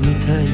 みたい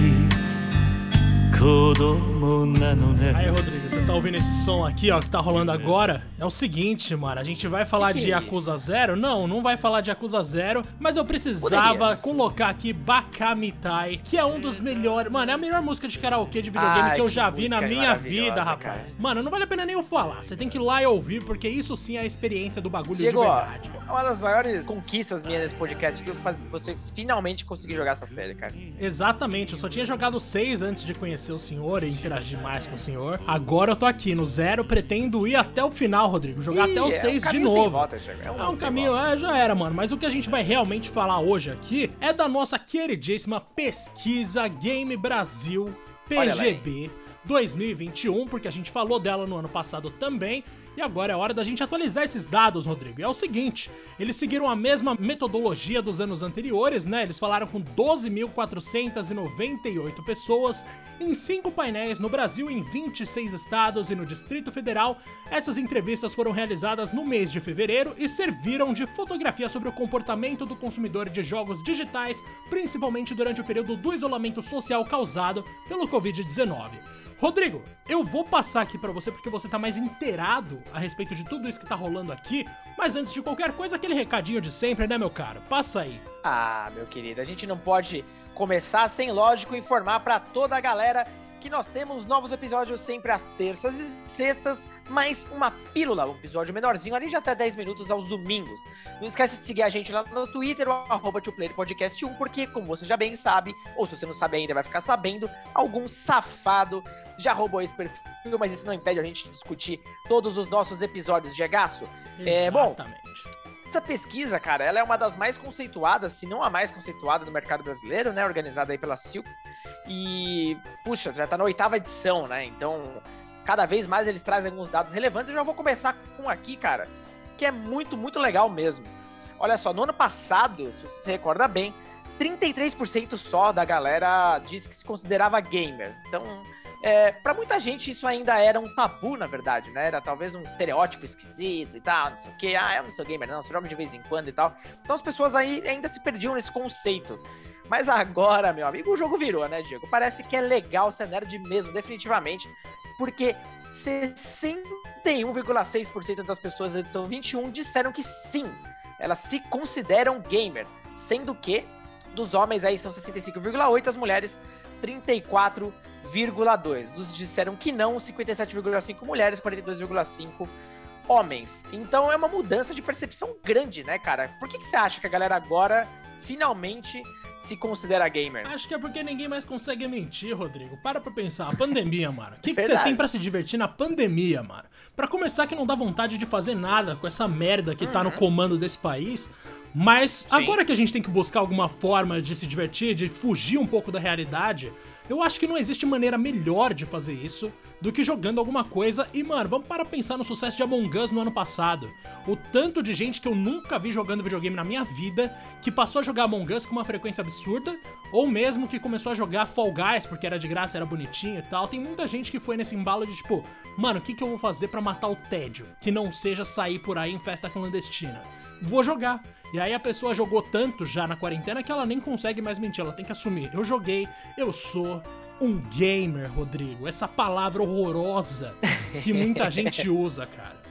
子供なのね、はい você tá ouvindo esse som aqui, ó, que tá rolando agora? É o seguinte, mano, a gente vai falar que que de é Yakuza Zero? Não, não vai falar de Yakuza Zero, mas eu precisava colocar aqui Bakamitai, que é um dos melhores. Mano, é a melhor música de karaokê de videogame Ai, que eu já vi na minha vida, rapaz. Cara. Mano, não vale a pena nem eu falar. Você tem que ir lá e ouvir, porque isso sim é a experiência do bagulho Diego, de verdade. Ó, uma das maiores conquistas minhas nesse podcast que você finalmente conseguir jogar essa série, cara. Exatamente, eu só tinha jogado seis antes de conhecer o senhor e interagir mais com o senhor. Agora eu tô aqui no zero, pretendo ir até o final, Rodrigo. Jogar Ih, até o 6 é um de novo. Volta, é um, é um caminho, é, já era, mano. Mas o que a gente vai realmente falar hoje aqui é da nossa queridíssima pesquisa Game Brasil PGB 2021, porque a gente falou dela no ano passado também. E agora é hora da gente atualizar esses dados, Rodrigo. E é o seguinte, eles seguiram a mesma metodologia dos anos anteriores, né? Eles falaram com 12.498 pessoas em cinco painéis no Brasil, em 26 estados e no Distrito Federal. Essas entrevistas foram realizadas no mês de fevereiro e serviram de fotografia sobre o comportamento do consumidor de jogos digitais, principalmente durante o período do isolamento social causado pelo Covid-19. Rodrigo, eu vou passar aqui para você porque você tá mais inteirado a respeito de tudo isso que tá rolando aqui, mas antes de qualquer coisa, aquele recadinho de sempre, né, meu caro? Passa aí. Ah, meu querido, a gente não pode começar sem, lógico, informar para toda a galera que nós temos novos episódios sempre às terças e sextas, mais uma pílula, um episódio menorzinho ali de até 10 minutos aos domingos. Não esquece de seguir a gente lá no Twitter, o arroba podcast 1, porque, como você já bem sabe, ou se você não sabe ainda, vai ficar sabendo, algum safado já roubou esse perfil, mas isso não impede a gente de discutir todos os nossos episódios de Agaço. É, bom, essa pesquisa, cara, ela é uma das mais conceituadas, se não a mais conceituada do mercado brasileiro, né? Organizada aí pela Silks. E, puxa, já tá na oitava edição, né? Então, cada vez mais eles trazem alguns dados relevantes. Eu já vou começar com aqui, cara, que é muito, muito legal mesmo. Olha só, no ano passado, se você se recorda bem, 33% só da galera disse que se considerava gamer. Então, é, para muita gente isso ainda era um tabu, na verdade, né? Era talvez um estereótipo esquisito e tal, não sei o que. Ah, eu não sou gamer, não, só jogo de vez em quando e tal. Então as pessoas aí ainda se perdiam nesse conceito. Mas agora, meu amigo, o jogo virou, né, Diego? Parece que é legal ser nerd mesmo, definitivamente. Porque 61,6% das pessoas da edição 21 disseram que sim, elas se consideram gamer. Sendo que dos homens aí são 65,8, as mulheres 34 42,2. Dos disseram que não, 57,5 mulheres, 42,5 homens. Então é uma mudança de percepção grande, né, cara? Por que, que você acha que a galera agora finalmente se considera gamer? Acho que é porque ninguém mais consegue mentir, Rodrigo. Para pra pensar. A pandemia, mano. O que, que você tem para se divertir na pandemia, mano? Para começar, que não dá vontade de fazer nada com essa merda que uhum. tá no uhum. comando desse país. Mas Sim. agora que a gente tem que buscar alguma forma de se divertir, de fugir um pouco da realidade, eu acho que não existe maneira melhor de fazer isso do que jogando alguma coisa. E, mano, vamos para pensar no sucesso de Among Us no ano passado. O tanto de gente que eu nunca vi jogando videogame na minha vida, que passou a jogar Among Us com uma frequência absurda, ou mesmo que começou a jogar Fall Guys porque era de graça, era bonitinho e tal. Tem muita gente que foi nesse embalo de tipo, mano, o que, que eu vou fazer para matar o tédio? Que não seja sair por aí em festa clandestina. Vou jogar. E aí a pessoa jogou tanto já na quarentena que ela nem consegue mais mentir, ela tem que assumir. Eu joguei, eu sou um gamer, Rodrigo. Essa palavra horrorosa que muita gente usa, cara.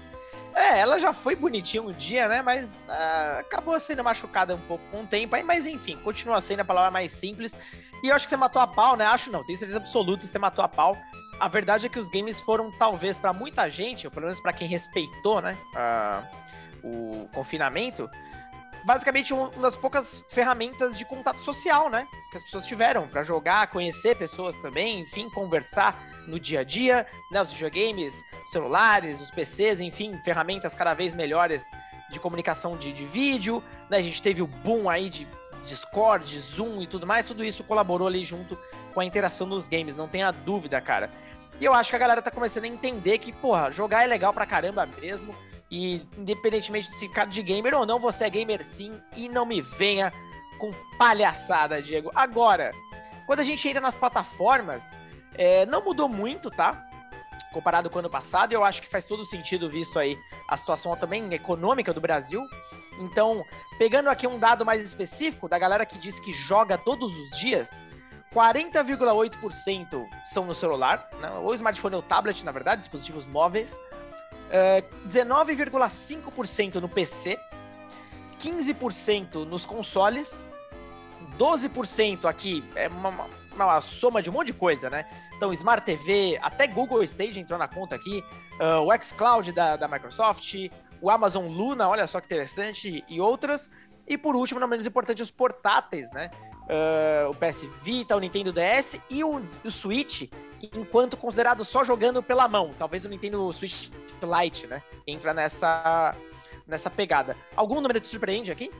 É, ela já foi bonitinha um dia, né? Mas uh, acabou sendo machucada um pouco com o tempo aí, mas enfim, continua sendo a palavra mais simples. E eu acho que você matou a pau, né? Acho não, tenho certeza absoluta que você matou a pau. A verdade é que os games foram, talvez, para muita gente, ou pelo menos para quem respeitou, né? Uh, o confinamento, basicamente uma das poucas ferramentas de contato social, né? Que as pessoas tiveram para jogar, conhecer pessoas também, enfim, conversar no dia a dia, né? Os videogames, celulares, os PCs, enfim, ferramentas cada vez melhores de comunicação de, de vídeo, né? A gente teve o boom aí de Discord, Zoom e tudo mais, tudo isso colaborou ali junto com a interação dos games, não tenha dúvida, cara. E eu acho que a galera tá começando a entender que, porra, jogar é legal pra caramba mesmo e independentemente de se ficar de gamer ou não, você é gamer sim e não me venha com palhaçada, Diego. Agora, quando a gente entra nas plataformas, é, não mudou muito, tá? Comparado com o ano passado, eu acho que faz todo sentido visto aí a situação também econômica do Brasil. Então, pegando aqui um dado mais específico da galera que diz que joga todos os dias, 40,8% são no celular, né? ou smartphone ou tablet, na verdade, dispositivos móveis. Uh, 19,5% no PC, 15% nos consoles, 12% aqui é uma, uma, soma de um monte de coisa, né? Então, Smart TV, até Google Stage entrou na conta aqui, uh, o xCloud da, da Microsoft, o Amazon Luna, olha só que interessante, e outras. E por último, não menos importante, os portáteis, né? Uh, o PS Vita, o Nintendo DS e o, o, Switch, enquanto considerado só jogando pela mão. Talvez o Nintendo Switch Lite, né? Entra nessa, nessa pegada. Algum número te surpreende aqui?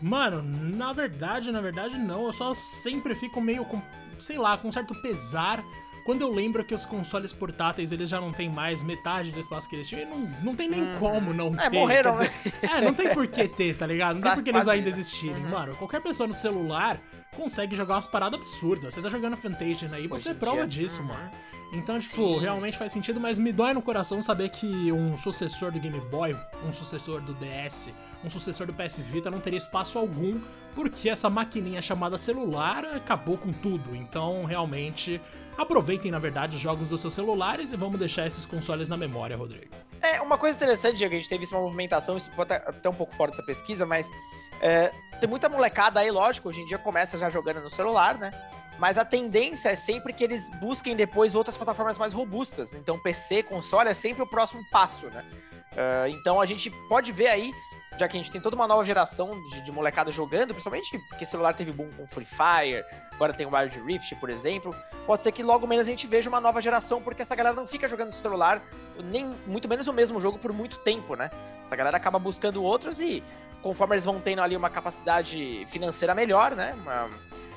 Mano, na verdade, na verdade não. Eu só sempre fico meio com, sei lá, com um certo pesar quando eu lembro que os consoles portáteis eles já não tem mais metade do espaço que eles tinham, não, não tem nem uhum. como não é, ter. É, morreram, dizer, né? É, não tem por que ter, tá ligado? Não tem por que eles ainda existirem. Uhum. Mano, qualquer pessoa no celular consegue jogar umas paradas absurdas. Você tá jogando Fantasia aí, você é prova disso, uhum. mano. Então, tipo, Sim. realmente faz sentido, mas me dói no coração saber que um sucessor do Game Boy, um sucessor do DS, um sucessor do PS Vita não teria espaço algum, porque essa maquininha chamada celular acabou com tudo. Então, realmente, aproveitem, na verdade, os jogos dos seus celulares e vamos deixar esses consoles na memória, Rodrigo. É, uma coisa interessante, Diego, a gente teve uma movimentação, isso pode até um pouco fora dessa pesquisa, mas é, tem muita molecada aí, lógico, hoje em dia começa já jogando no celular, né? Mas a tendência é sempre que eles busquem depois outras plataformas mais robustas. Então, PC, console é sempre o próximo passo, né? Uh, então a gente pode ver aí já que a gente tem toda uma nova geração de, de molecada jogando, principalmente porque celular teve boom com Free Fire, agora tem o Wild Rift, por exemplo. Pode ser que logo menos a gente veja uma nova geração, porque essa galera não fica jogando celular, nem muito menos o mesmo jogo por muito tempo, né? Essa galera acaba buscando outros e conforme eles vão tendo ali uma capacidade financeira melhor, né? Uma,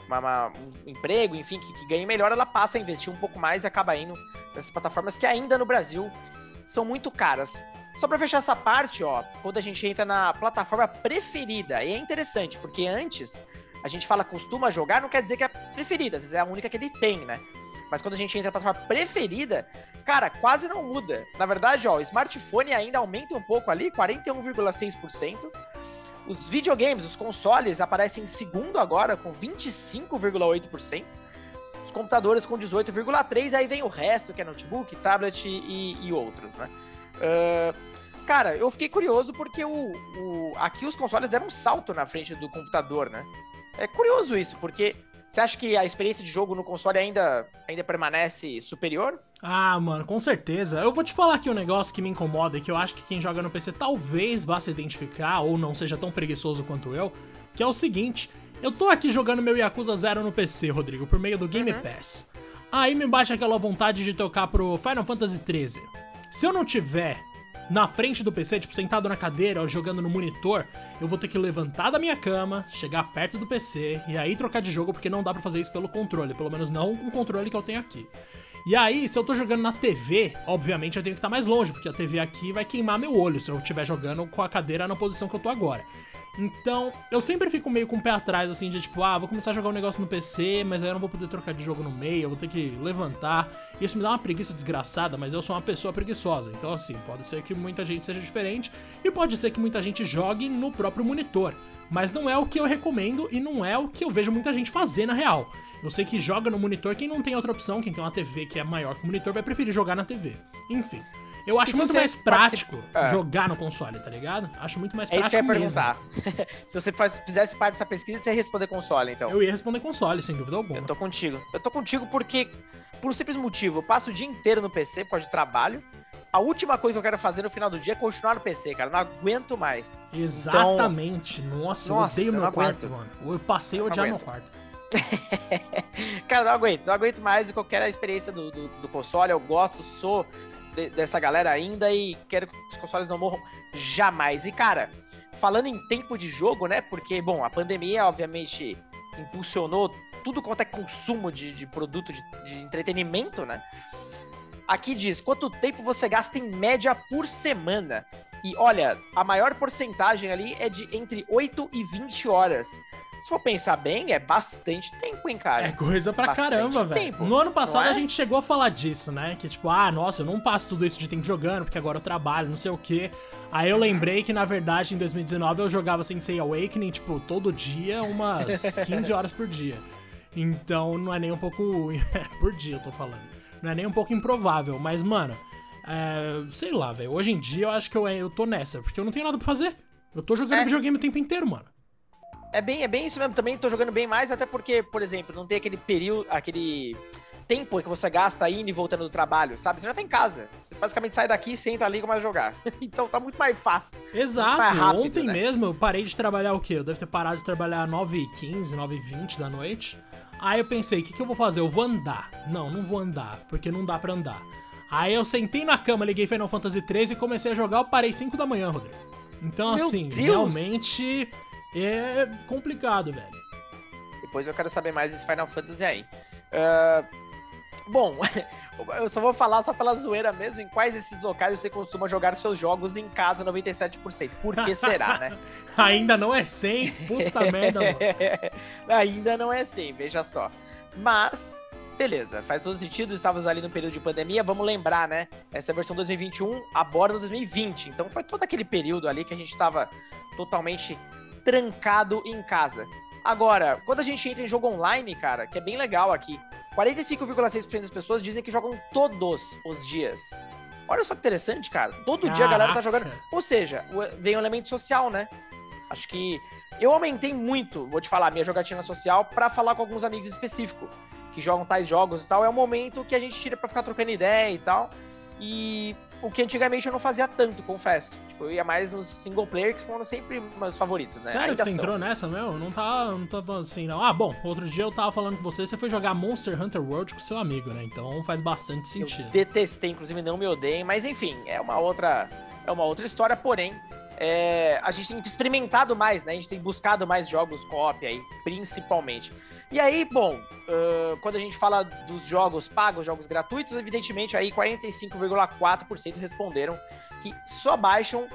uma, uma, um emprego, enfim, que, que ganhe melhor, ela passa a investir um pouco mais e acaba indo nessas plataformas que ainda no Brasil são muito caras. Só para fechar essa parte, ó, quando a gente entra na plataforma preferida, e é interessante, porque antes a gente fala costuma jogar, não quer dizer que é preferida, às vezes é a única que ele tem, né? Mas quando a gente entra na plataforma preferida, cara, quase não muda. Na verdade, ó, o smartphone ainda aumenta um pouco ali, 41,6%. Os videogames, os consoles, aparecem em segundo agora, com 25,8%. Os computadores com 18,3%, aí vem o resto, que é notebook, tablet e, e outros, né? Uh, cara, eu fiquei curioso porque o, o, aqui os consoles deram um salto na frente do computador, né? É curioso isso, porque você acha que a experiência de jogo no console ainda, ainda permanece superior? Ah, mano, com certeza. Eu vou te falar aqui um negócio que me incomoda e que eu acho que quem joga no PC talvez vá se identificar ou não seja tão preguiçoso quanto eu, que é o seguinte: eu tô aqui jogando meu Yakuza Zero no PC, Rodrigo, por meio do Game uhum. Pass. Aí me bate aquela vontade de tocar pro Final Fantasy XIII. Se eu não tiver na frente do PC, tipo, sentado na cadeira ou jogando no monitor, eu vou ter que levantar da minha cama, chegar perto do PC e aí trocar de jogo, porque não dá para fazer isso pelo controle, pelo menos não com o controle que eu tenho aqui. E aí, se eu tô jogando na TV, obviamente eu tenho que estar mais longe, porque a TV aqui vai queimar meu olho se eu estiver jogando com a cadeira na posição que eu tô agora. Então, eu sempre fico meio com o pé atrás, assim, de tipo, ah, vou começar a jogar um negócio no PC, mas aí eu não vou poder trocar de jogo no meio, eu vou ter que levantar. Isso me dá uma preguiça desgraçada, mas eu sou uma pessoa preguiçosa. Então, assim, pode ser que muita gente seja diferente e pode ser que muita gente jogue no próprio monitor. Mas não é o que eu recomendo e não é o que eu vejo muita gente fazer na real. Eu sei que joga no monitor, quem não tem outra opção, quem tem uma TV que é maior que o monitor, vai preferir jogar na TV. Enfim. Eu acho muito mais prático participa... jogar no console, tá ligado? Acho muito mais prático. É isso que eu ia perguntar. Se você faz, fizesse parte dessa pesquisa, você ia responder console, então. Eu ia responder console, sem dúvida alguma. Eu tô contigo. Eu tô contigo porque, por um simples motivo, eu passo o dia inteiro no PC por causa de trabalho. A última coisa que eu quero fazer no final do dia é continuar no PC, cara. Não aguento mais. Exatamente. Então... Nossa, eu odeio meu quarto, mano. Eu passei a odiar meu quarto. cara, não aguento. Não aguento mais qualquer experiência do, do, do console. Eu gosto, sou de, dessa galera ainda e quero que os consoles não morram jamais. E, cara, falando em tempo de jogo, né? Porque, bom, a pandemia, obviamente, impulsionou tudo quanto é consumo de, de produto de, de entretenimento, né? Aqui diz quanto tempo você gasta em média por semana. E olha, a maior porcentagem ali é de entre 8 e 20 horas. Se for pensar bem, é bastante tempo, hein, cara? É coisa pra bastante caramba, velho. No ano passado é? a gente chegou a falar disso, né? Que tipo, ah, nossa, eu não passo tudo isso de tempo jogando, porque agora eu trabalho, não sei o quê. Aí eu lembrei que, na verdade, em 2019 eu jogava Sensei Awakening, tipo, todo dia, umas 15 horas por dia. Então não é nem um pouco. por dia eu tô falando. Não é nem um pouco improvável, mas, mano, é, sei lá, velho. Hoje em dia eu acho que eu, eu tô nessa, porque eu não tenho nada pra fazer. Eu tô jogando é. videogame o tempo inteiro, mano. É bem, é bem isso mesmo. Também tô jogando bem mais, até porque, por exemplo, não tem aquele período, aquele tempo que você gasta indo e voltando do trabalho, sabe? Você já tá em casa. Você basicamente sai daqui, senta ali e começa a jogar. então tá muito mais fácil. Exato. Mais rápido, Ontem né? mesmo eu parei de trabalhar o quê? Eu devo ter parado de trabalhar 9h15, 9h20 da noite. Aí eu pensei, o que, que eu vou fazer? Eu vou andar. Não, não vou andar, porque não dá pra andar. Aí eu sentei na cama, liguei Final Fantasy 13 e comecei a jogar, eu parei 5 da manhã, Rodrigo. Então, Meu assim, Deus. realmente é complicado, velho. Depois eu quero saber mais desse Final Fantasy aí. Uh, bom, eu só vou falar só pela zoeira mesmo, em quais esses locais você costuma jogar seus jogos em casa 97%. Por que será, né? Ainda não é 100, puta merda. Mano. Ainda não é 100, veja só. Mas Beleza, faz todo sentido, estávamos ali no período de pandemia, vamos lembrar, né? Essa versão 2021 aborda 2020, então foi todo aquele período ali que a gente estava totalmente trancado em casa. Agora, quando a gente entra em jogo online, cara, que é bem legal aqui, 45,6% das pessoas dizem que jogam todos os dias. Olha só que interessante, cara. Todo Caraca. dia a galera tá jogando. Ou seja, vem um elemento social, né? Acho que eu aumentei muito, vou te falar, minha jogatina social para falar com alguns amigos específicos que jogam tais jogos e tal, é o momento que a gente tira para ficar trocando ideia e tal. E o que antigamente eu não fazia tanto, confesso. Tipo, eu ia mais nos single player, que foram sempre meus favoritos, né? Sério que você entrou nessa, meu? Não tá, não tava assim, não. Ah, bom, outro dia eu tava falando com você, você foi jogar Monster Hunter World com seu amigo, né? Então faz bastante sentido. Eu detestei, inclusive não me odeiem, mas enfim, é uma outra, é uma outra história, porém, é, a gente tem experimentado mais, né? A gente tem buscado mais jogos co-op aí, principalmente. E aí, bom, uh, quando a gente fala dos jogos pagos, jogos gratuitos, evidentemente aí 45,4% responderam que só baixam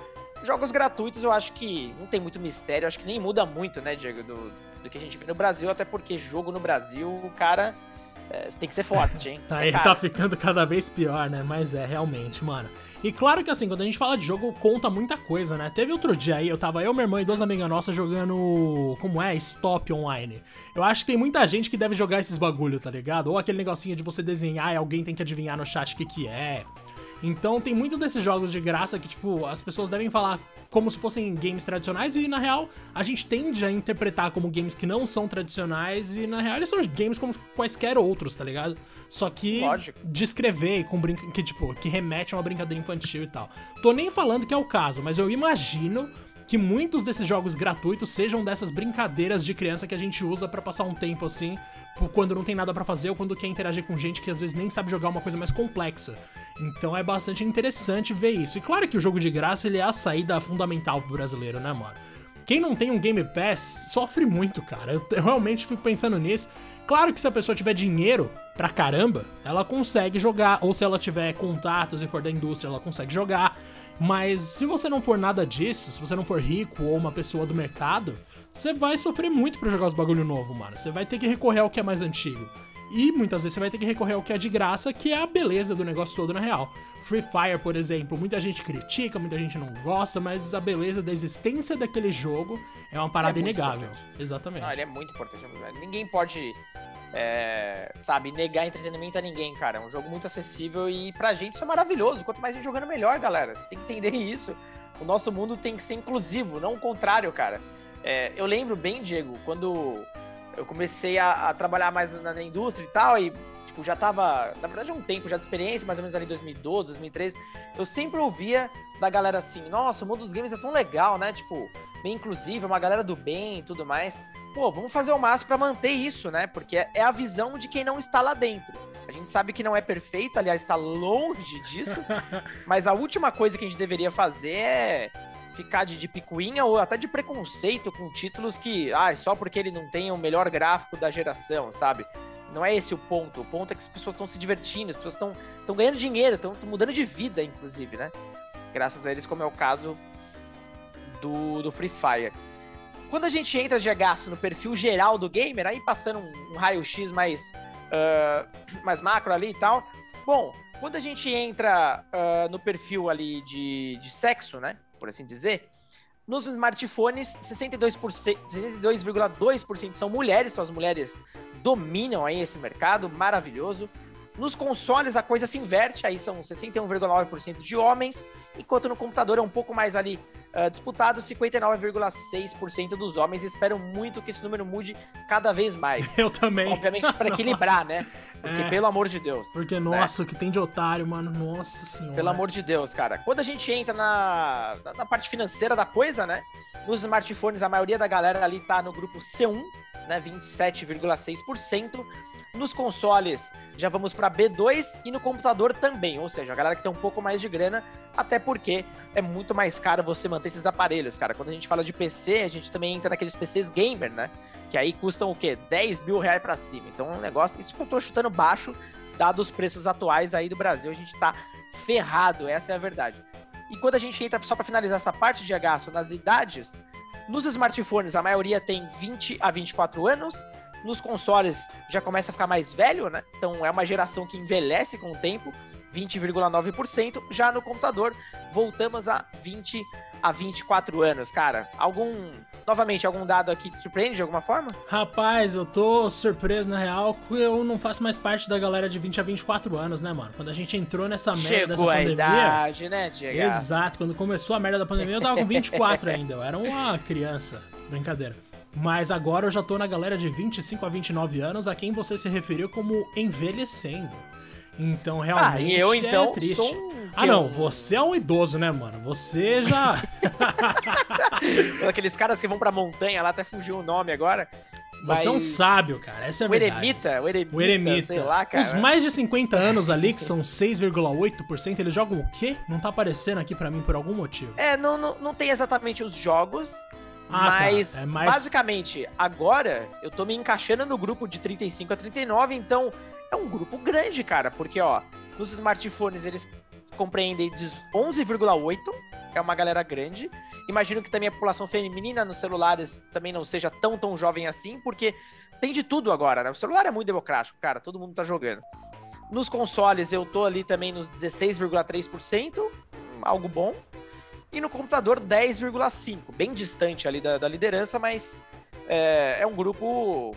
jogos gratuitos. Eu acho que não tem muito mistério, acho que nem muda muito, né, Diego, do, do que a gente vê no Brasil, até porque jogo no Brasil, o cara. É, tem que ser forte, hein? tá, ele tá ficando cada vez pior, né? Mas é, realmente, mano. E claro que assim, quando a gente fala de jogo, conta muita coisa, né? Teve outro dia aí, eu tava eu, minha irmã e duas amigas nossas jogando. Como é? Stop online. Eu acho que tem muita gente que deve jogar esses bagulho, tá ligado? Ou aquele negocinho de você desenhar e alguém tem que adivinhar no chat o que, que é. Então tem muito desses jogos de graça que, tipo, as pessoas devem falar como se fossem games tradicionais e, na real, a gente tende a interpretar como games que não são tradicionais e, na real, eles são games como quaisquer outros, tá ligado? Só que Lógico. descrever com brinca que, tipo, que remete a uma brincadeira infantil e tal. Tô nem falando que é o caso, mas eu imagino que muitos desses jogos gratuitos sejam dessas brincadeiras de criança que a gente usa para passar um tempo assim, quando não tem nada para fazer ou quando quer interagir com gente que às vezes nem sabe jogar uma coisa mais complexa. Então é bastante interessante ver isso. E claro que o jogo de graça ele é a saída fundamental pro brasileiro, né, mano? Quem não tem um Game Pass sofre muito, cara. Eu, eu realmente fico pensando nisso. Claro que se a pessoa tiver dinheiro pra caramba, ela consegue jogar. Ou se ela tiver contatos e for da indústria, ela consegue jogar. Mas se você não for nada disso, se você não for rico ou uma pessoa do mercado, você vai sofrer muito para jogar os bagulho novo, mano. Você vai ter que recorrer ao que é mais antigo. E muitas vezes você vai ter que recorrer ao que é de graça, que é a beleza do negócio todo na real. Free Fire, por exemplo, muita gente critica, muita gente não gosta, mas a beleza da existência daquele jogo é uma parada é inegável. Importante. Exatamente. Não, ele é muito importante. Ninguém pode é, sabe, negar entretenimento a ninguém, cara. É um jogo muito acessível e pra gente isso é maravilhoso. Quanto mais gente jogando, melhor, galera. Você tem que entender isso. O nosso mundo tem que ser inclusivo, não o contrário, cara. É, eu lembro bem, Diego, quando eu comecei a, a trabalhar mais na, na, indústria e tal, e tipo, já tava, na verdade, um tempo já de experiência, mais ou menos ali 2012, 2013, eu sempre ouvia da galera assim, nossa, o mundo dos games é tão legal, né? Tipo, bem inclusivo, uma galera do bem e tudo mais pô, vamos fazer o máximo para manter isso, né? Porque é, é a visão de quem não está lá dentro. A gente sabe que não é perfeito, aliás, está longe disso. mas a última coisa que a gente deveria fazer é ficar de, de picuinha ou até de preconceito com títulos que, ah, só porque ele não tem o melhor gráfico da geração, sabe? Não é esse o ponto. O ponto é que as pessoas estão se divertindo, as pessoas estão ganhando dinheiro, estão mudando de vida, inclusive, né? Graças a eles, como é o caso do, do Free Fire. Quando a gente entra de gasto no perfil geral do gamer, aí passando um, um raio-x mais, uh, mais macro ali e tal. Bom, quando a gente entra uh, no perfil ali de, de sexo, né? Por assim dizer, nos smartphones, 62,2% são mulheres, são as mulheres dominam aí esse mercado maravilhoso. Nos consoles a coisa se inverte, aí são 61,9% de homens, enquanto no computador é um pouco mais ali uh, disputado, 59,6% dos homens. Espero muito que esse número mude cada vez mais. Eu também. Obviamente para equilibrar, né? Porque, é, pelo amor de Deus. Porque, né? nossa, o que tem de otário, mano. Nossa senhora. Pelo amor de Deus, cara. Quando a gente entra na, na parte financeira da coisa, né? Nos smartphones, a maioria da galera ali tá no grupo C1, né? 27,6%. Nos consoles, já vamos para B2 e no computador também, ou seja, a galera que tem um pouco mais de grana, até porque é muito mais caro você manter esses aparelhos, cara. Quando a gente fala de PC, a gente também entra naqueles PCs gamer, né? Que aí custam o quê? 10 mil reais pra cima. Então é um negócio, isso que eu tô chutando baixo, dado os preços atuais aí do Brasil, a gente tá ferrado, essa é a verdade. E quando a gente entra, só para finalizar essa parte de gasto nas idades, nos smartphones a maioria tem 20 a 24 anos, nos consoles já começa a ficar mais velho, né? Então é uma geração que envelhece com o tempo, 20,9%. Já no computador, voltamos a 20 a 24 anos, cara. Algum. Novamente, algum dado aqui te surpreende de alguma forma? Rapaz, eu tô surpreso na real que eu não faço mais parte da galera de 20 a 24 anos, né, mano? Quando a gente entrou nessa merda Chegou dessa pandemia. idade, né, Diego? Exato, quando começou a merda da pandemia, eu tava com 24 ainda. Eu era uma criança. Brincadeira. Mas agora eu já tô na galera de 25 a 29 anos, a quem você se referiu como envelhecendo. Então realmente ah, e eu, então, é triste. Um... Ah não, você é um idoso, né, mano? Você já. Aqueles caras que vão pra montanha lá, até fugiu o nome agora. Você é um sábio, cara. Essa é a o verdade. Eremita, o Eremita, o Eremita. sei lá, cara. Os mais de 50 anos ali, que são 6,8%, eles jogam o quê? Não tá aparecendo aqui para mim por algum motivo. É, não, não, não tem exatamente os jogos, ah, tá. mas, tá. é mais... basicamente, agora eu tô me encaixando no grupo de 35 a 39, então é um grupo grande, cara, porque ó, nos smartphones eles compreendem 11,8, é uma galera grande. Imagino que também a população feminina nos celulares também não seja tão tão jovem assim, porque tem de tudo agora, né? O celular é muito democrático, cara, todo mundo tá jogando. Nos consoles eu tô ali também nos 16,3%, algo bom. E no computador 10,5%, bem distante ali da, da liderança, mas é, é um grupo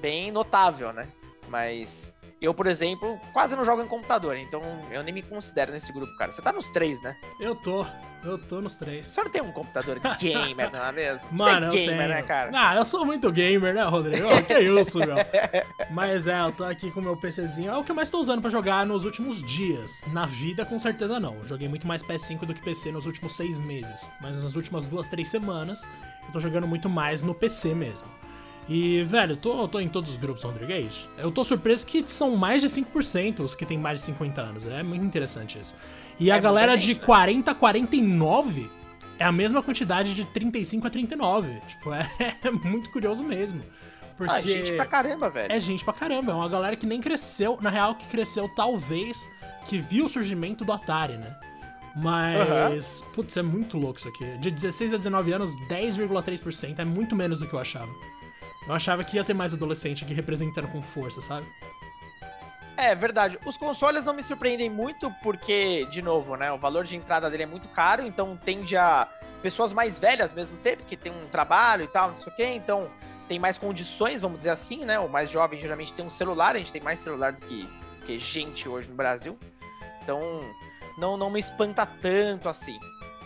bem notável, né? Mas eu, por exemplo, quase não jogo em computador, então eu nem me considero nesse grupo, cara. Você tá nos três, né? Eu tô. Eu tô nos três. Você não tem um computador gamer, não é mesmo? Mano, Você é gamer, né, cara? Ah, eu sou muito gamer, né, Rodrigo? Oh, que isso, meu? Mas é, eu tô aqui com o meu PCzinho. É o que eu mais tô usando pra jogar nos últimos dias. Na vida, com certeza não. Eu joguei muito mais PS5 do que PC nos últimos seis meses. Mas nas últimas duas, três semanas, eu tô jogando muito mais no PC mesmo. E, velho, tô, tô em todos os grupos, Rodrigo, é isso. Eu tô surpreso que são mais de 5% os que tem mais de 50 anos. É muito interessante isso. E é a galera gente, de 40 a 49 é a mesma quantidade de 35 a 39. Tipo, é, é muito curioso mesmo. Porque ah, é gente pra caramba, velho. É gente pra caramba. É uma galera que nem cresceu. Na real, que cresceu talvez que viu o surgimento do Atari, né? Mas, uhum. putz, é muito louco isso aqui. De 16 a 19 anos, 10,3%. É muito menos do que eu achava. Eu achava que ia ter mais adolescente aqui representando com força, sabe? É verdade. Os consoles não me surpreendem muito porque, de novo, né, o valor de entrada dele é muito caro, então tende a pessoas mais velhas mesmo ter, porque tem um trabalho e tal, não sei o quê, então tem mais condições, vamos dizer assim, né? O mais jovem geralmente tem um celular, a gente tem mais celular do que, que gente hoje no Brasil. Então, não, não me espanta tanto assim.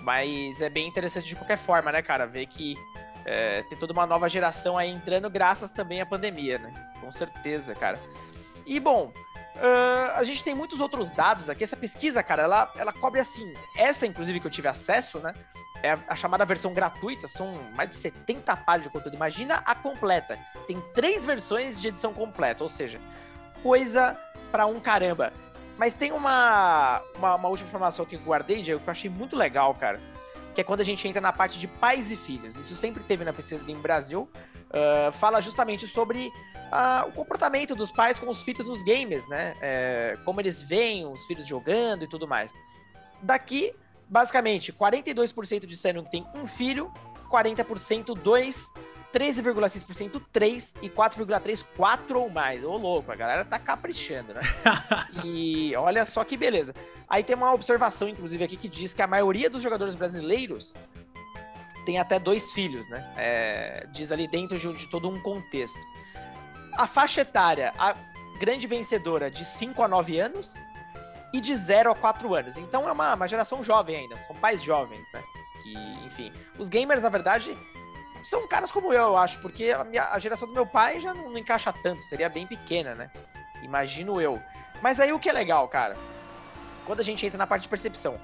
Mas é bem interessante de qualquer forma, né, cara? Ver que é, tem toda uma nova geração aí entrando, graças também à pandemia, né? Com certeza, cara. E bom, uh, a gente tem muitos outros dados aqui. Essa pesquisa, cara, ela, ela cobre assim. Essa, inclusive, que eu tive acesso, né? É a, chamada versão gratuita, são mais de 70 páginas de conteúdo. Imagina a completa. Tem três versões de edição completa, ou seja, coisa para um caramba. Mas tem uma, uma, uma última informação que eu guardei, Diego, que eu achei muito legal, cara que é quando a gente entra na parte de pais e filhos. Isso sempre teve na pesquisa Game Brasil. Uh, fala justamente sobre uh, o comportamento dos pais com os filhos nos games, né? É, como eles veem os filhos jogando e tudo mais. Daqui, basicamente, 42% disseram que tem um filho, 40% dois, 13,6% 3 e 4,3 4 ou mais. Ô louco, a galera tá caprichando, né? e olha só que beleza. Aí tem uma observação, inclusive, aqui que diz que a maioria dos jogadores brasileiros tem até dois filhos, né? É, diz ali dentro de, de todo um contexto. a faixa etária, a grande vencedora de 5 a 9 anos e de 0 a 4 anos. Então é uma, uma geração jovem ainda, são pais jovens, né? Que, enfim, os gamers, na verdade, são caras como eu, eu acho, porque a, minha, a geração do meu pai já não, não encaixa tanto, seria bem pequena, né? Imagino eu. Mas aí o que é legal, cara? Quando a gente entra na parte de percepção,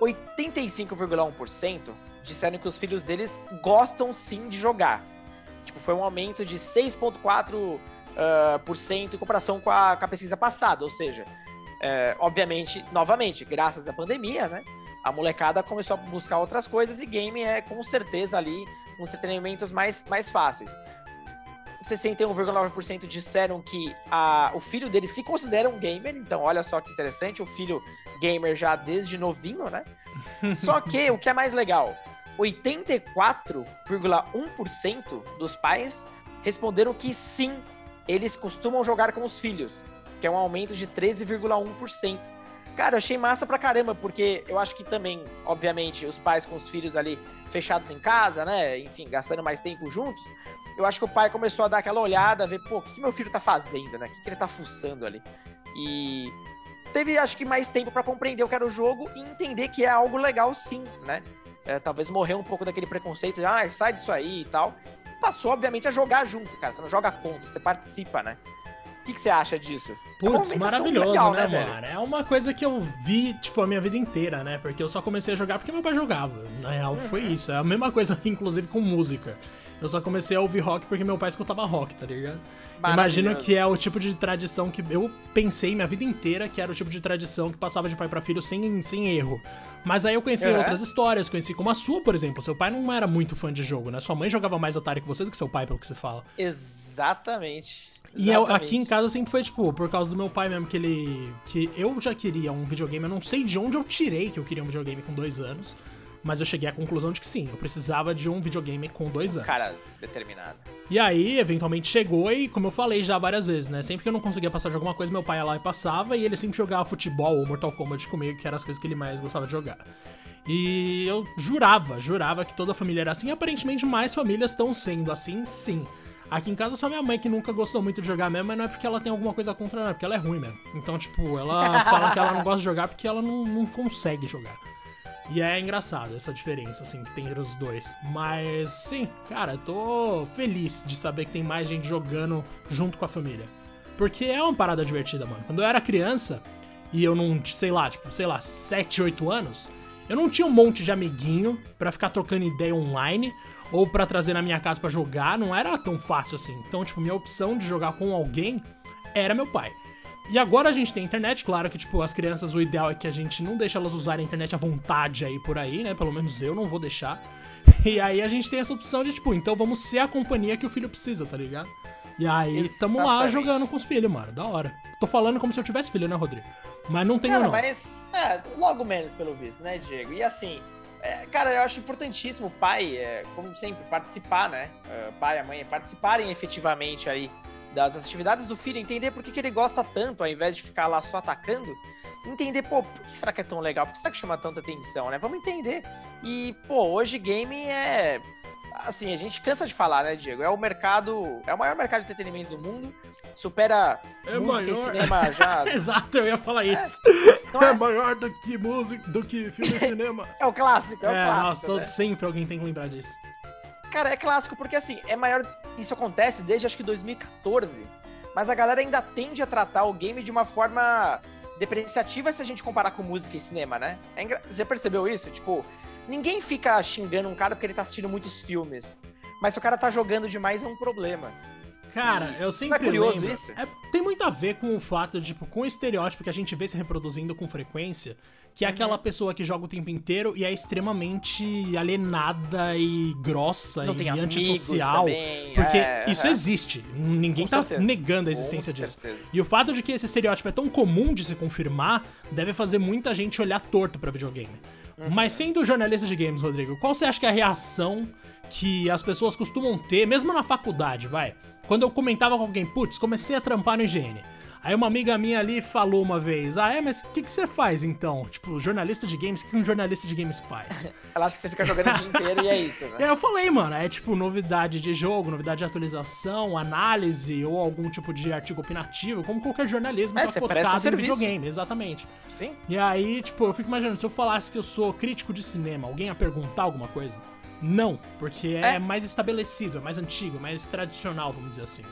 85,1% disseram que os filhos deles gostam sim de jogar. Tipo, foi um aumento de 6,4% uh, cento em comparação com a, com a pesquisa passada. Ou seja, é, obviamente, novamente, graças à pandemia, né? A molecada começou a buscar outras coisas e game é com certeza ali dos entretenimentos mais, mais fáceis. 61,9% disseram que a, o filho deles se considera um gamer, então olha só que interessante, o filho gamer já desde novinho, né? Só que o que é mais legal, 84,1% dos pais responderam que sim, eles costumam jogar com os filhos, que é um aumento de 13,1%. Cara, eu achei massa pra caramba, porque eu acho que também, obviamente, os pais com os filhos ali fechados em casa, né? Enfim, gastando mais tempo juntos. Eu acho que o pai começou a dar aquela olhada, ver, pô, o que, que meu filho tá fazendo, né? O que, que ele tá fuçando ali? E teve, acho que, mais tempo para compreender o que era o jogo e entender que é algo legal sim, né? É, talvez morrer um pouco daquele preconceito de, ah, sai disso aí e tal. Passou, obviamente, a jogar junto, cara. Você não joga contra, você participa, né? Que, que você acha disso? É Putz, é maravilhoso, legal, né, né mano? É uma coisa que eu vi, tipo, a minha vida inteira, né? Porque eu só comecei a jogar porque meu pai jogava. Na real, uhum. foi isso. É a mesma coisa, inclusive, com música. Eu só comecei a ouvir rock porque meu pai escutava rock, tá ligado? Imagino que é o tipo de tradição que eu pensei minha vida inteira que era o tipo de tradição que passava de pai para filho sem, sem erro. Mas aí eu conheci uhum. outras histórias, conheci como a sua, por exemplo. Seu pai não era muito fã de jogo, né? Sua mãe jogava mais Atari que você do que seu pai, pelo que você fala. Exatamente. E eu, aqui em casa sempre foi, tipo, por causa do meu pai mesmo, que ele. que eu já queria um videogame. Eu não sei de onde eu tirei que eu queria um videogame com dois anos. Mas eu cheguei à conclusão de que sim, eu precisava de um videogame com dois anos. Cara, determinado. E aí, eventualmente chegou e, como eu falei já várias vezes, né? Sempre que eu não conseguia passar de alguma coisa, meu pai ia lá e passava. E ele sempre jogava futebol ou Mortal Kombat comigo, que eram as coisas que ele mais gostava de jogar. E eu jurava, jurava que toda a família era assim. E aparentemente mais famílias estão sendo assim, sim. Aqui em casa só minha mãe que nunca gostou muito de jogar mesmo, mas não é porque ela tem alguma coisa contra, não, é porque ela é ruim mesmo. Então, tipo, ela fala que ela não gosta de jogar porque ela não, não consegue jogar. E é engraçado essa diferença, assim, que tem entre os dois. Mas, sim, cara, eu tô feliz de saber que tem mais gente jogando junto com a família. Porque é uma parada divertida, mano. Quando eu era criança, e eu não, sei lá, tipo, sei lá, 7, 8 anos, eu não tinha um monte de amiguinho para ficar trocando ideia online ou para trazer na minha casa para jogar, não era tão fácil assim. Então, tipo, minha opção de jogar com alguém era meu pai. E agora a gente tem internet, claro que, tipo, as crianças, o ideal é que a gente não deixe elas usarem a internet à vontade aí por aí, né? Pelo menos eu não vou deixar. E aí a gente tem essa opção de, tipo, então vamos ser a companhia que o filho precisa, tá ligado? E aí Exatamente. tamo lá jogando com os filhos, mano. Da hora. Tô falando como se eu tivesse filho, né, Rodrigo? Mas não tenho, Cara, não. Mas, é, logo menos, pelo visto, né, Diego? E assim, é, cara, eu acho importantíssimo o pai, é, como sempre, participar, né? Uh, pai e a mãe participarem efetivamente aí das atividades do filho, entender por que, que ele gosta tanto, ao invés de ficar lá só atacando. Entender, pô, por que será que é tão legal? Por que será que chama tanta atenção, né? Vamos entender. E, pô, hoje game é. Assim, a gente cansa de falar, né, Diego? É o mercado. É o maior mercado de entretenimento do mundo. Supera é música maior... e cinema já. Exato, eu ia falar é, isso. É, é, maior do que música, do que filme e cinema. é o clássico, é, o é, clássico. Nossa, né? sempre alguém tem que lembrar disso. Cara, é clássico porque assim, é maior. Isso acontece desde acho que 2014. Mas a galera ainda tende a tratar o game de uma forma depreciativa se a gente comparar com música e cinema, né? É engra... Você percebeu isso? Tipo, ninguém fica xingando um cara porque ele tá assistindo muitos filmes. Mas se o cara tá jogando demais é um problema. Cara, eu sempre Não é curioso lembro, isso? É, tem muito a ver com o fato de, tipo, com o estereótipo que a gente vê se reproduzindo com frequência, que é uhum. aquela pessoa que joga o tempo inteiro e é extremamente alienada e grossa Não e antissocial. Também. Porque é, isso é. existe. Ninguém com tá certeza. negando a existência com disso. Certeza. E o fato de que esse estereótipo é tão comum de se confirmar deve fazer muita gente olhar torto para videogame. Uhum. Mas sendo jornalista de games, Rodrigo, qual você acha que é a reação que as pessoas costumam ter, mesmo na faculdade, vai? Quando eu comentava com alguém, putz, comecei a trampar no IGN. Aí uma amiga minha ali falou uma vez: Ah, é, mas o que, que você faz então? Tipo, jornalista de games, o que um jornalista de games faz? Ela acha que você fica jogando o dia inteiro e é isso, né? É, eu falei, mano, é tipo novidade de jogo, novidade de atualização, análise ou algum tipo de artigo opinativo, como qualquer jornalismo, é, só focado um em videogame, exatamente. Sim. E aí, tipo, eu fico imaginando, se eu falasse que eu sou crítico de cinema, alguém ia perguntar alguma coisa? Não, porque é, é mais estabelecido, é mais antigo, é mais tradicional, vamos dizer assim.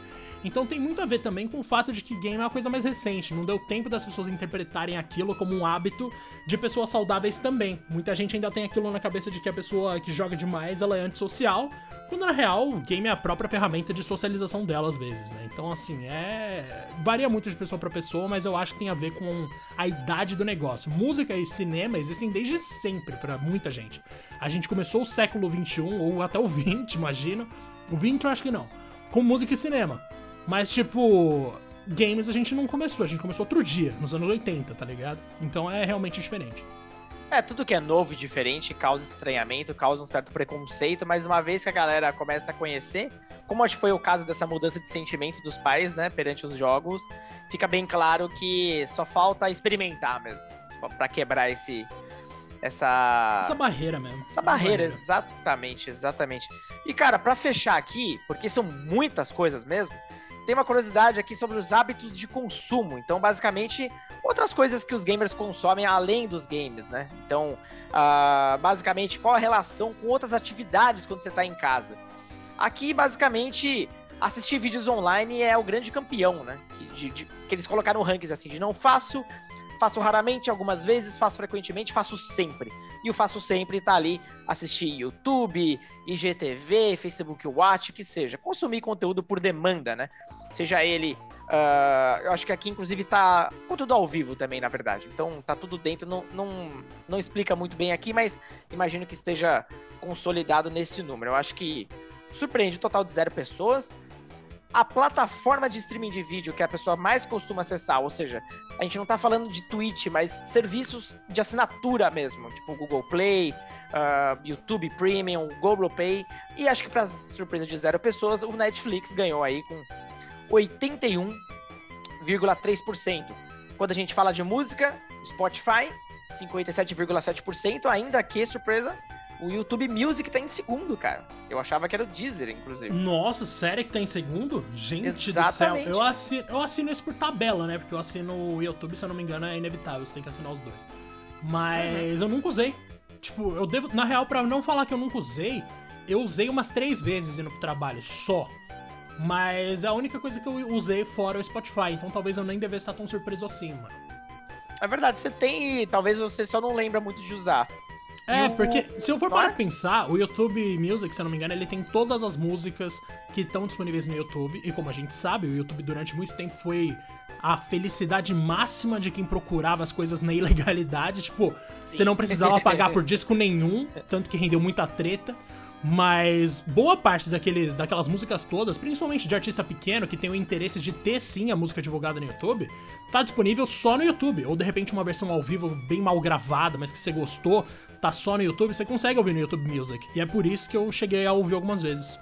Então tem muito a ver também com o fato de que game é uma coisa mais recente, não deu tempo das pessoas interpretarem aquilo como um hábito de pessoas saudáveis também. Muita gente ainda tem aquilo na cabeça de que a pessoa que joga demais ela é antissocial, quando na real o game é a própria ferramenta de socialização dela às vezes, né? Então assim, é varia muito de pessoa para pessoa, mas eu acho que tem a ver com a idade do negócio. Música e cinema existem desde sempre para muita gente. A gente começou o século 21 ou até o 20, imagino. O 20 eu acho que não. Com música e cinema. Mas, tipo, games a gente não começou, a gente começou outro dia, nos anos 80, tá ligado? Então é realmente diferente. É, tudo que é novo e diferente causa estranhamento, causa um certo preconceito, mas uma vez que a galera começa a conhecer, como acho que foi o caso dessa mudança de sentimento dos pais, né, perante os jogos, fica bem claro que só falta experimentar mesmo, para quebrar esse essa essa barreira mesmo. Essa barreira, barreira, exatamente, exatamente. E cara, para fechar aqui, porque são muitas coisas mesmo, tem uma curiosidade aqui sobre os hábitos de consumo. Então, basicamente, outras coisas que os gamers consomem além dos games, né? Então, uh, basicamente, qual a relação com outras atividades quando você está em casa? Aqui, basicamente, assistir vídeos online é o grande campeão, né? Que, de, de, que eles colocaram rankings assim, de não faço, faço raramente, algumas vezes, faço frequentemente, faço sempre. E o faço sempre tá ali, assistir YouTube, IGTV, Facebook Watch, que seja. Consumir conteúdo por demanda, né? Seja ele. Uh, eu acho que aqui, inclusive, tá conteúdo ao vivo também, na verdade. Então tá tudo dentro. Não, não, não explica muito bem aqui, mas imagino que esteja consolidado nesse número. Eu acho que surpreende o total de zero pessoas a plataforma de streaming de vídeo que a pessoa mais costuma acessar, ou seja, a gente não está falando de Twitch, mas serviços de assinatura mesmo, tipo Google Play, uh, YouTube Premium, Google Pay, e acho que para surpresa de zero pessoas, o Netflix ganhou aí com 81,3%. Quando a gente fala de música, Spotify, 57,7%, ainda que surpresa, o YouTube Music tá em segundo, cara. Eu achava que era o Deezer, inclusive. Nossa, sério que tá em segundo? Gente Exatamente. do céu. Eu assino, eu assino isso por tabela, né? Porque eu assino o YouTube, se eu não me engano, é inevitável. Você tem que assinar os dois. Mas uhum. eu nunca usei. Tipo, eu devo. Na real, para não falar que eu nunca usei, eu usei umas três vezes indo pro trabalho, só. Mas é a única coisa que eu usei fora o Spotify. Então talvez eu nem devesse estar tão surpreso assim, mano. É verdade, você tem. Talvez você só não lembra muito de usar. É, porque se eu for para pensar, o YouTube Music, se eu não me engano, ele tem todas as músicas que estão disponíveis no YouTube. E como a gente sabe, o YouTube durante muito tempo foi a felicidade máxima de quem procurava as coisas na ilegalidade. Tipo, Sim. você não precisava pagar por disco nenhum, tanto que rendeu muita treta. Mas boa parte daqueles, daquelas músicas todas, principalmente de artista pequeno que tem o interesse de ter sim a música divulgada no YouTube, tá disponível só no YouTube. Ou de repente uma versão ao vivo bem mal gravada, mas que você gostou, tá só no YouTube, você consegue ouvir no YouTube Music. E é por isso que eu cheguei a ouvir algumas vezes.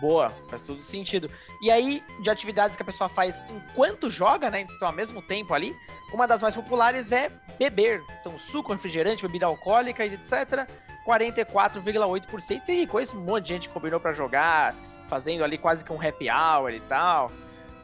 Boa, faz todo sentido. E aí, de atividades que a pessoa faz enquanto joga, né? Então, ao mesmo tempo ali, uma das mais populares é beber. Então, suco, refrigerante, bebida alcoólica, etc. 44,8%. E com esse monte de gente que combinou para jogar, fazendo ali quase que um happy hour e tal.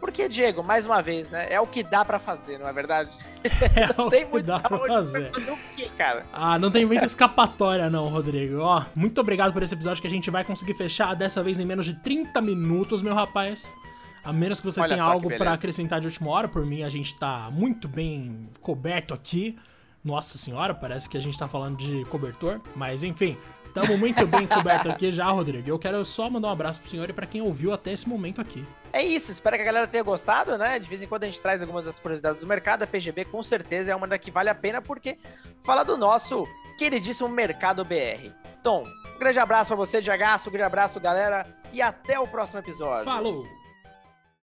Porque, Diego, mais uma vez, né? É o que dá para fazer, não é verdade? É não tem muito dá pra fazer. fazer o quê, cara? Ah, não tem muita escapatória, não, Rodrigo. Ó, muito obrigado por esse episódio que a gente vai conseguir fechar dessa vez em menos de 30 minutos, meu rapaz. A menos que você Olha tenha algo para acrescentar de última hora, por mim a gente tá muito bem coberto aqui. Nossa senhora, parece que a gente tá falando de cobertor, mas enfim, Tamo muito bem coberto aqui já, Rodrigo. Eu quero só mandar um abraço pro senhor e para quem ouviu até esse momento aqui. É isso, espero que a galera tenha gostado, né? De vez em quando a gente traz algumas das curiosidades do mercado. A PGB com certeza é uma da que vale a pena porque fala do nosso queridíssimo mercado BR. Então, um grande abraço pra você, Diagaço, um grande abraço, galera, e até o próximo episódio. Falou!